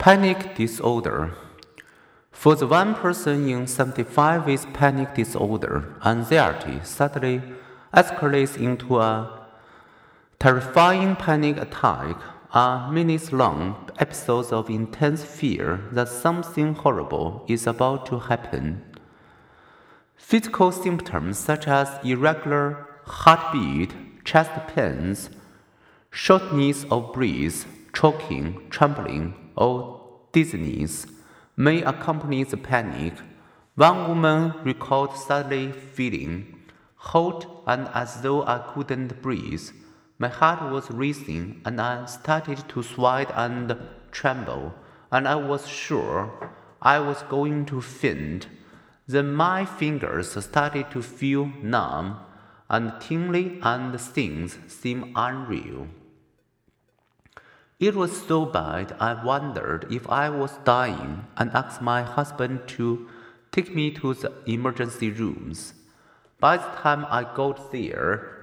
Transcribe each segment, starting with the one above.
Panic disorder. For the one person in 75 with panic disorder, anxiety suddenly escalates into a terrifying panic attack, are minutes long episodes of intense fear that something horrible is about to happen. Physical symptoms such as irregular heartbeat, chest pains, shortness of breath, choking, trembling, or dizziness may accompany the panic. One woman recalled suddenly feeling hot and as though I couldn't breathe. My heart was racing and I started to sweat and tremble, and I was sure I was going to faint. Then my fingers started to feel numb and tingly, and things seemed unreal. It was so bad I wondered if I was dying and asked my husband to take me to the emergency rooms. By the time I got there,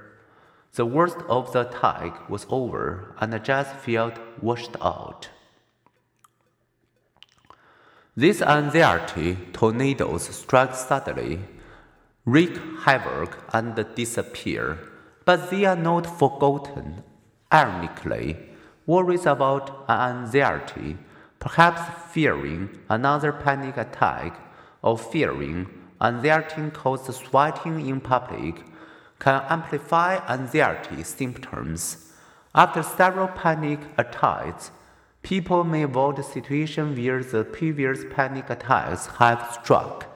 the worst of the attack was over and I just felt washed out. This anxiety tornadoes strike suddenly, wreak havoc, and disappear, but they are not forgotten. Ironically, worries about anxiety, perhaps fearing another panic attack, or fearing anxiety caused sweating in public, can amplify anxiety symptoms. After several panic attacks, people may avoid situations where the previous panic attacks have struck.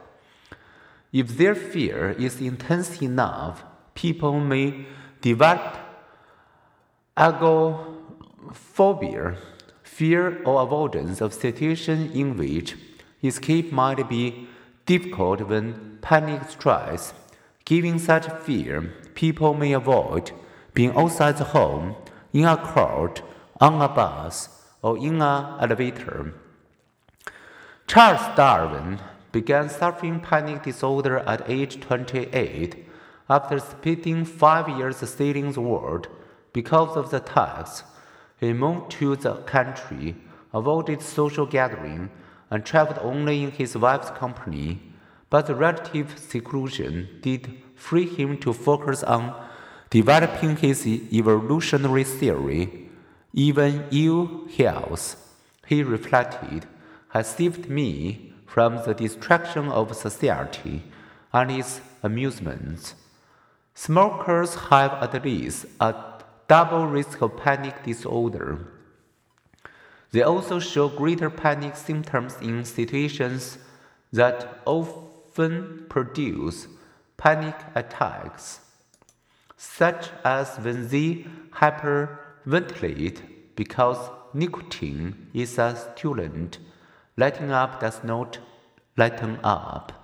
If their fear is intense enough, people may develop ago Phobia, fear or avoidance of situations in which escape might be difficult when panic strikes. Given such fear, people may avoid being outside the home, in a crowd, on a bus, or in an elevator. Charles Darwin began suffering panic disorder at age 28 after spending five years sailing the world because of the attacks. He moved to the country, avoided social gathering, and traveled only in his wife's company. But the relative seclusion did free him to focus on developing his evolutionary theory. Even ill health, he reflected, has saved me from the distraction of society and its amusements. Smokers have at least a double risk of panic disorder. They also show greater panic symptoms in situations that often produce panic attacks, such as when they hyperventilate because nicotine is a stimulant. Lighting up does not lighten up.